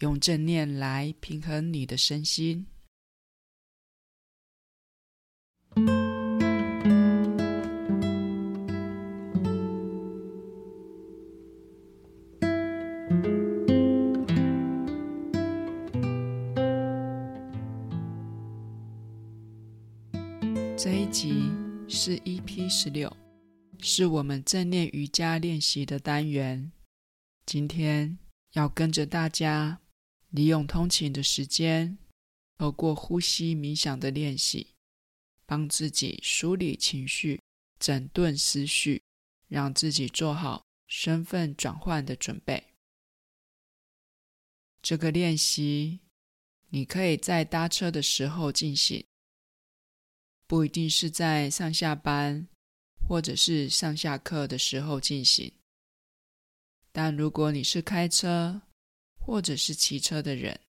用正念来平衡你的身心。这一集是 EP 十六，是我们正念瑜伽练习的单元。今天要跟着大家。利用通勤的时间，透过呼吸冥想的练习，帮自己梳理情绪、整顿思绪，让自己做好身份转换的准备。这个练习，你可以在搭车的时候进行，不一定是在上下班或者是上下课的时候进行。但如果你是开车，或者是骑车的人，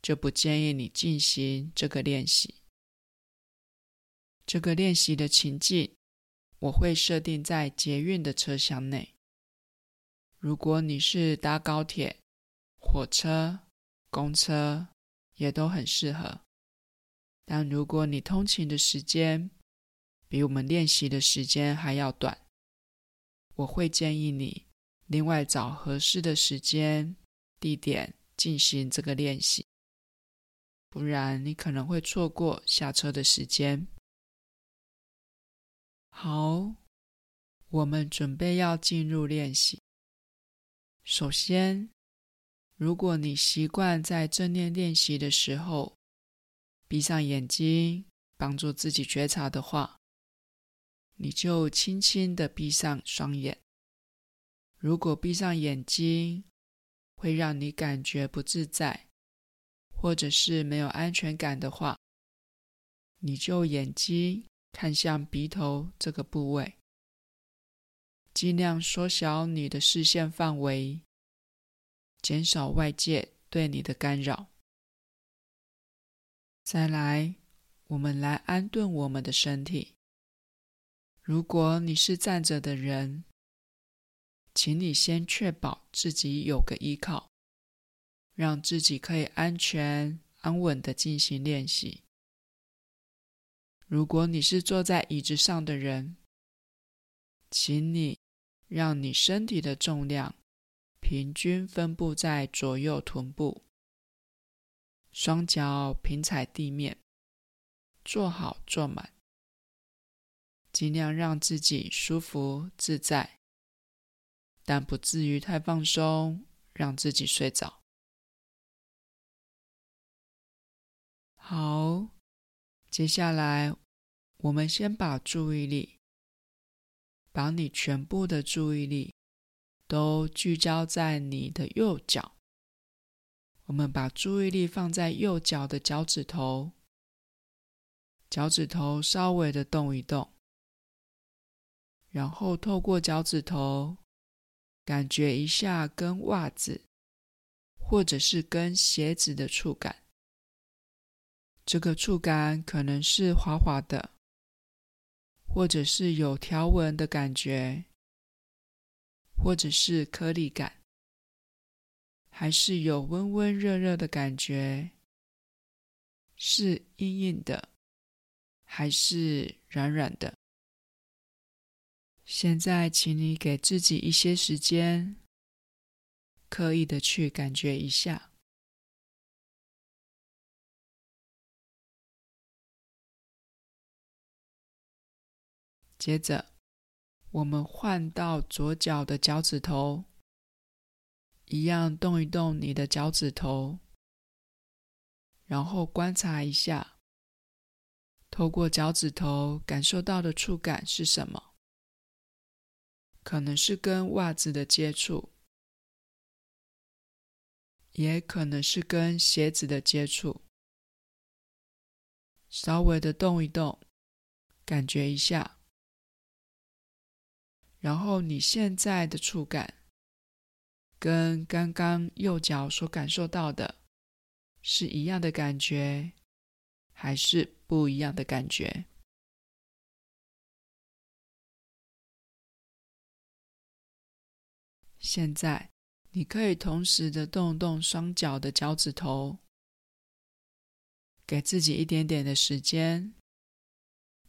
就不建议你进行这个练习。这个练习的情境，我会设定在捷运的车厢内。如果你是搭高铁、火车、公车，也都很适合。但如果你通勤的时间比我们练习的时间还要短，我会建议你另外找合适的时间。地点进行这个练习，不然你可能会错过下车的时间。好，我们准备要进入练习。首先，如果你习惯在正念练习的时候闭上眼睛，帮助自己觉察的话，你就轻轻的闭上双眼。如果闭上眼睛，会让你感觉不自在，或者是没有安全感的话，你就眼睛看向鼻头这个部位，尽量缩小你的视线范围，减少外界对你的干扰。再来，我们来安顿我们的身体。如果你是站着的人，请你先确保自己有个依靠，让自己可以安全安稳地进行练习。如果你是坐在椅子上的人，请你让你身体的重量平均分布在左右臀部，双脚平踩地面，坐好坐满，尽量让自己舒服自在。但不至于太放松，让自己睡着。好，接下来我们先把注意力，把你全部的注意力都聚焦在你的右脚。我们把注意力放在右脚的脚趾头，脚趾头稍微的动一动，然后透过脚趾头。感觉一下跟袜子，或者是跟鞋子的触感。这个触感可能是滑滑的，或者是有条纹的感觉，或者是颗粒感，还是有温温热热的感觉，是硬硬的，还是软软的？现在，请你给自己一些时间，刻意的去感觉一下。接着，我们换到左脚的脚趾头，一样动一动你的脚趾头，然后观察一下，透过脚趾头感受到的触感是什么？可能是跟袜子的接触，也可能是跟鞋子的接触，稍微的动一动，感觉一下，然后你现在的触感跟刚刚右脚所感受到的是一样的感觉，还是不一样的感觉？现在你可以同时的动动双脚的脚趾头。给自己一点点的时间，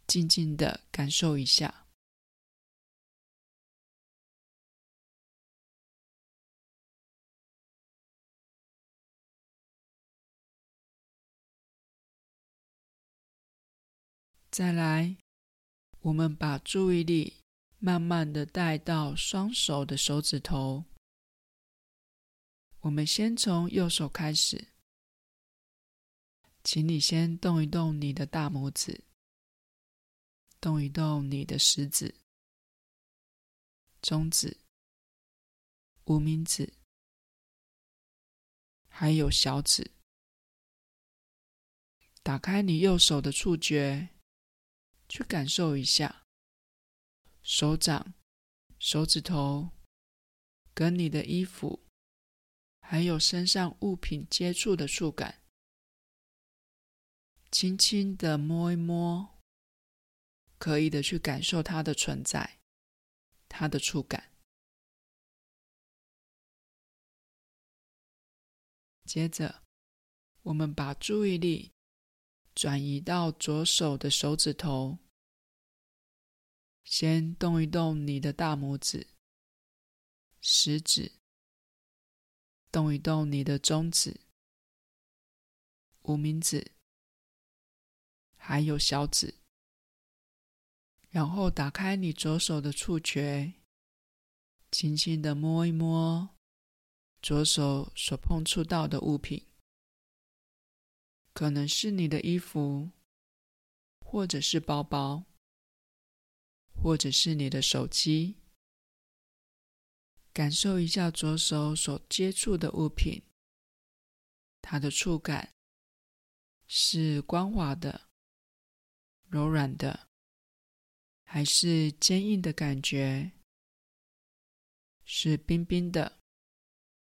静静的感受一下。再来，我们把注意力慢慢的带到双手的手指头。我们先从右手开始。请你先动一动你的大拇指，动一动你的食指、中指、无名指，还有小指。打开你右手的触觉，去感受一下手掌、手指头跟你的衣服，还有身上物品接触的触感。轻轻的摸一摸，可以的去感受它的存在，它的触感。接着，我们把注意力转移到左手的手指头，先动一动你的大拇指、食指，动一动你的中指、无名指。还有小指，然后打开你左手的触觉，轻轻的摸一摸左手所碰触到的物品，可能是你的衣服，或者是包包，或者是你的手机，感受一下左手所接触的物品，它的触感是光滑的。柔软的，还是坚硬的感觉？是冰冰的，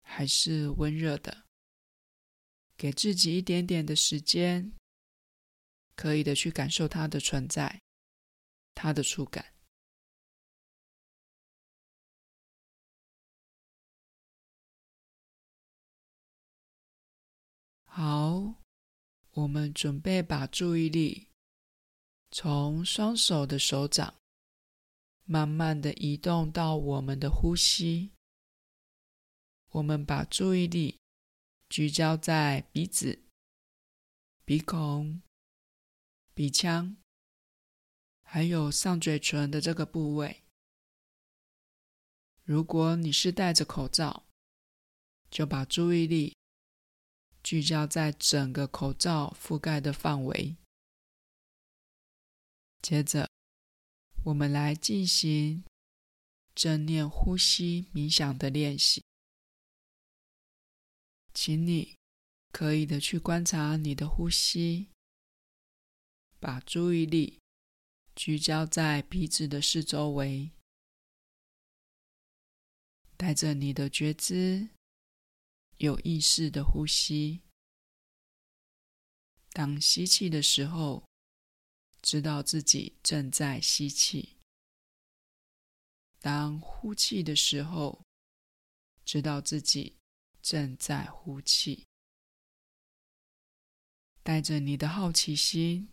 还是温热的？给自己一点点的时间，可以的去感受它的存在，它的触感。好，我们准备把注意力。从双手的手掌，慢慢的移动到我们的呼吸。我们把注意力聚焦在鼻子、鼻孔、鼻腔，还有上嘴唇的这个部位。如果你是戴着口罩，就把注意力聚焦在整个口罩覆盖的范围。接着，我们来进行正念呼吸冥想的练习。请你可以的去观察你的呼吸，把注意力聚焦在鼻子的四周围，带着你的觉知，有意识的呼吸。当吸气的时候，知道自己正在吸气，当呼气的时候，知道自己正在呼气。带着你的好奇心，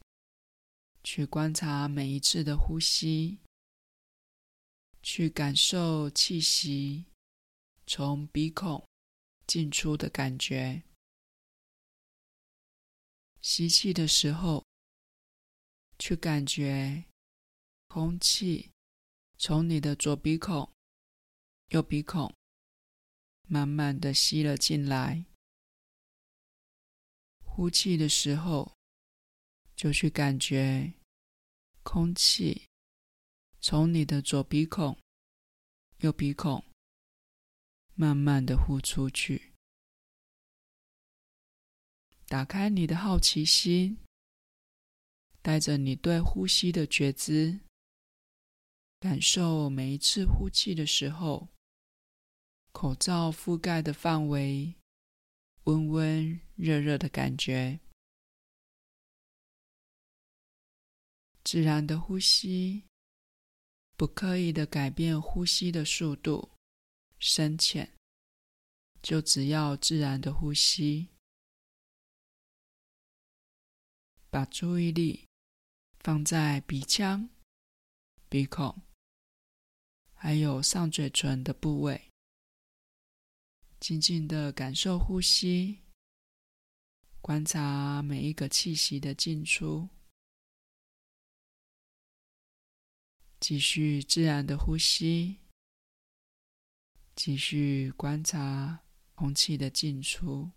去观察每一次的呼吸，去感受气息从鼻孔进出的感觉。吸气的时候，去感觉空气从你的左鼻孔、右鼻孔慢慢的吸了进来。呼气的时候，就去感觉空气从你的左鼻孔、右鼻孔慢慢的呼出去。打开你的好奇心。带着你对呼吸的觉知，感受每一次呼气的时候，口罩覆盖的范围，温温热热的感觉。自然的呼吸，不刻意的改变呼吸的速度、深浅，就只要自然的呼吸。把注意力放在鼻腔、鼻孔，还有上嘴唇的部位，静静的感受呼吸，观察每一个气息的进出，继续自然的呼吸，继续观察空气的进出。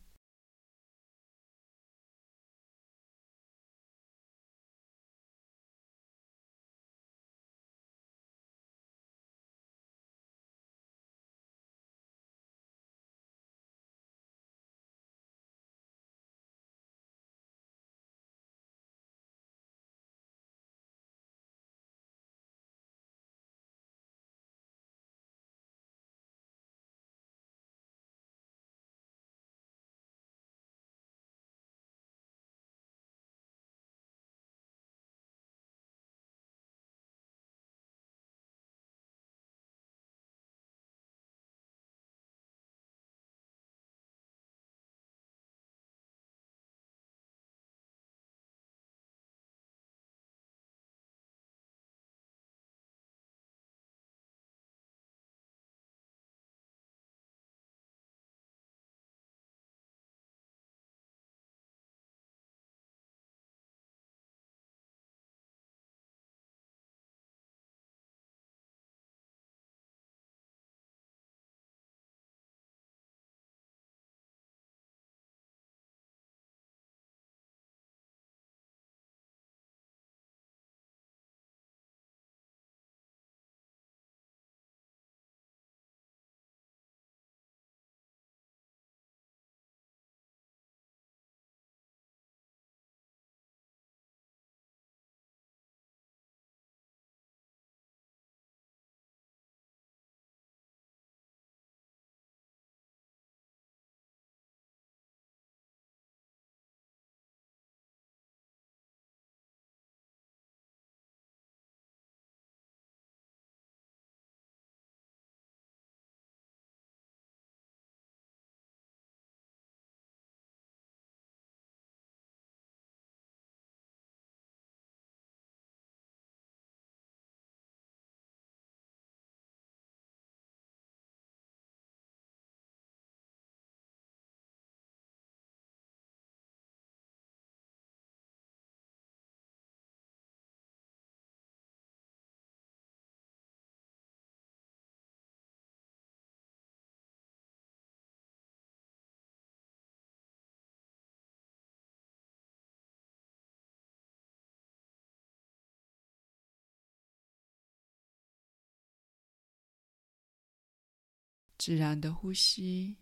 自然的呼吸，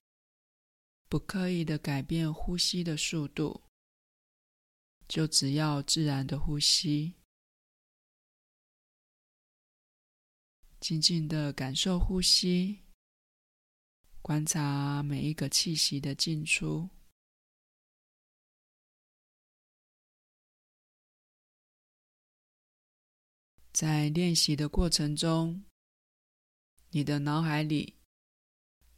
不刻意的改变呼吸的速度，就只要自然的呼吸，静静的感受呼吸，观察每一个气息的进出，在练习的过程中，你的脑海里。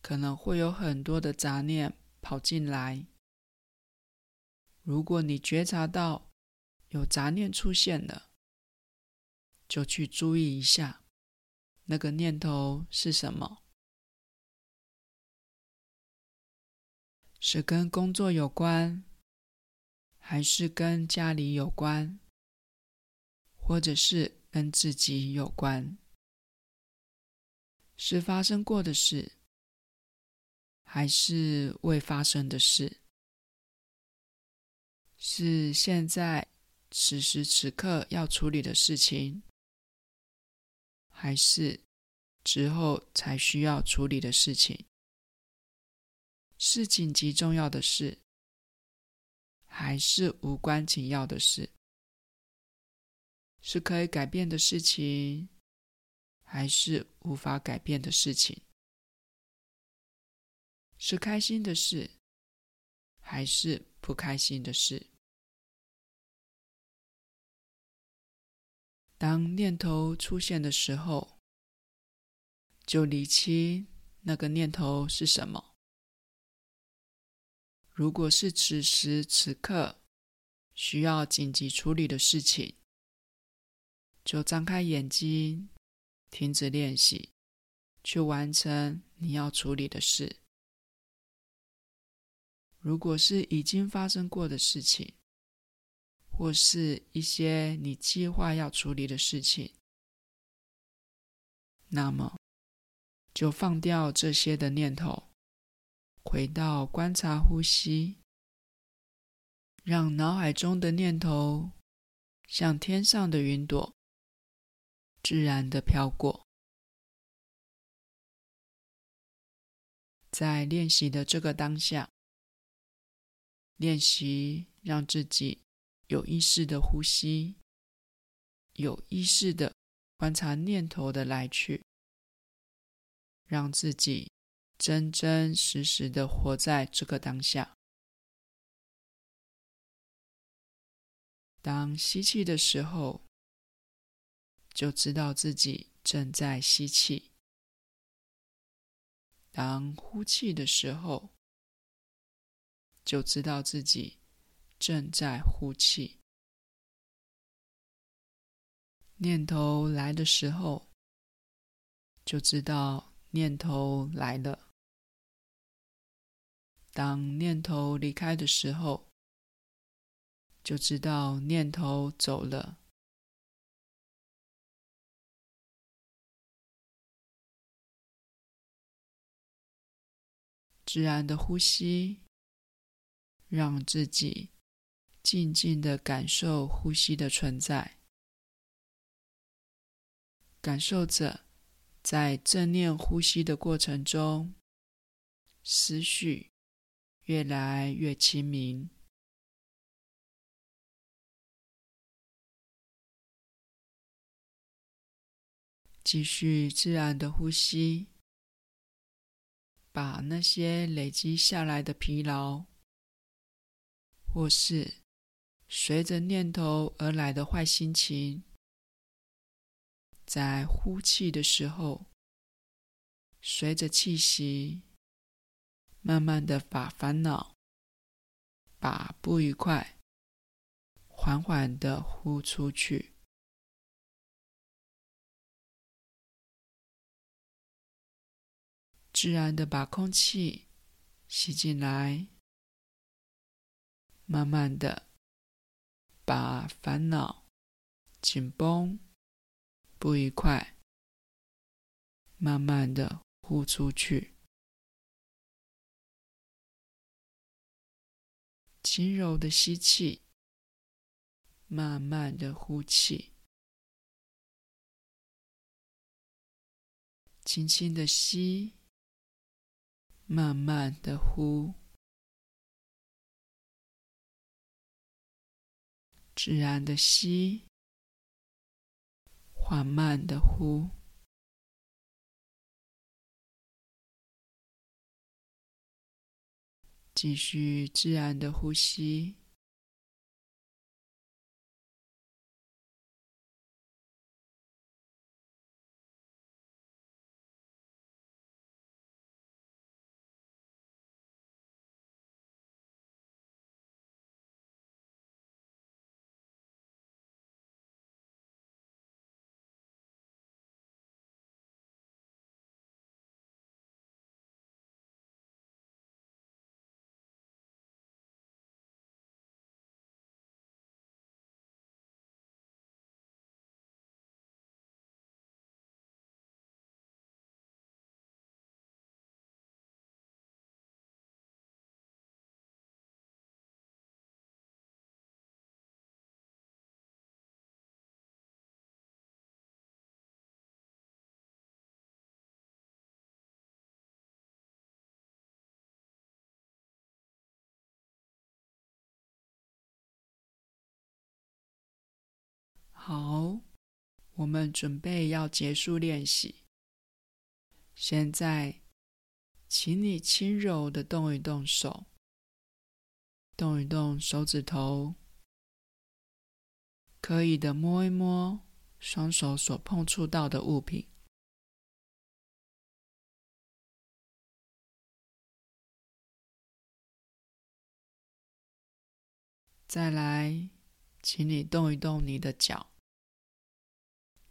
可能会有很多的杂念跑进来。如果你觉察到有杂念出现了，就去注意一下那个念头是什么？是跟工作有关，还是跟家里有关，或者是跟自己有关？是发生过的事？还是未发生的事，是现在此时此刻要处理的事情，还是之后才需要处理的事情？是紧急重要的事，还是无关紧要的事？是可以改变的事情，还是无法改变的事情？是开心的事，还是不开心的事？当念头出现的时候，就理清那个念头是什么。如果是此时此刻需要紧急处理的事情，就张开眼睛，停止练习，去完成你要处理的事。如果是已经发生过的事情，或是一些你计划要处理的事情，那么就放掉这些的念头，回到观察呼吸，让脑海中的念头像天上的云朵，自然的飘过。在练习的这个当下，练习让自己。有意识的呼吸，有意识的观察念头的来去，让自己真真实实的活在这个当下。当吸气的时候，就知道自己正在吸气；当呼气的时候，就知道自己。正在呼气，念头来的时候，就知道念头来了；当念头离开的时候，就知道念头走了。自然的呼吸，让自己。静静的感受呼吸的存在，感受着在正念呼吸的过程中，思绪越来越清明。继续自然的呼吸，把那些累积下来的疲劳，或是随着念头而来的坏心情，在呼气的时候，随着气息，慢慢的把烦恼、把不愉快，缓缓的呼出去，自然的把空气吸进来，慢慢的。把烦恼、紧绷、不愉快，慢慢的呼出去，轻柔的吸气，慢慢的呼气，轻轻的吸，慢慢的呼。自然的吸，缓慢的呼，继续自然的呼吸。好，我们准备要结束练习。现在，请你轻柔的动一动手，动一动手指头，可以的摸一摸双手所碰触到的物品。再来，请你动一动你的脚。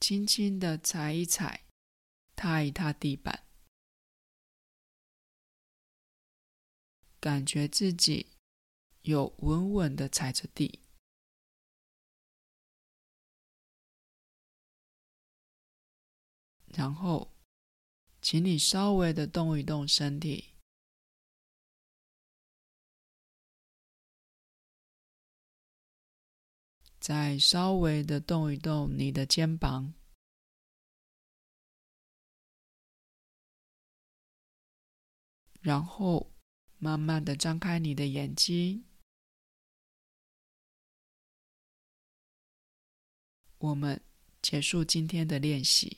轻轻的踩一踩，踏一踏地板，感觉自己有稳稳的踩着地。然后，请你稍微的动一动身体，再稍微的动一动你的肩膀。然后，慢慢的张开你的眼睛。我们结束今天的练习。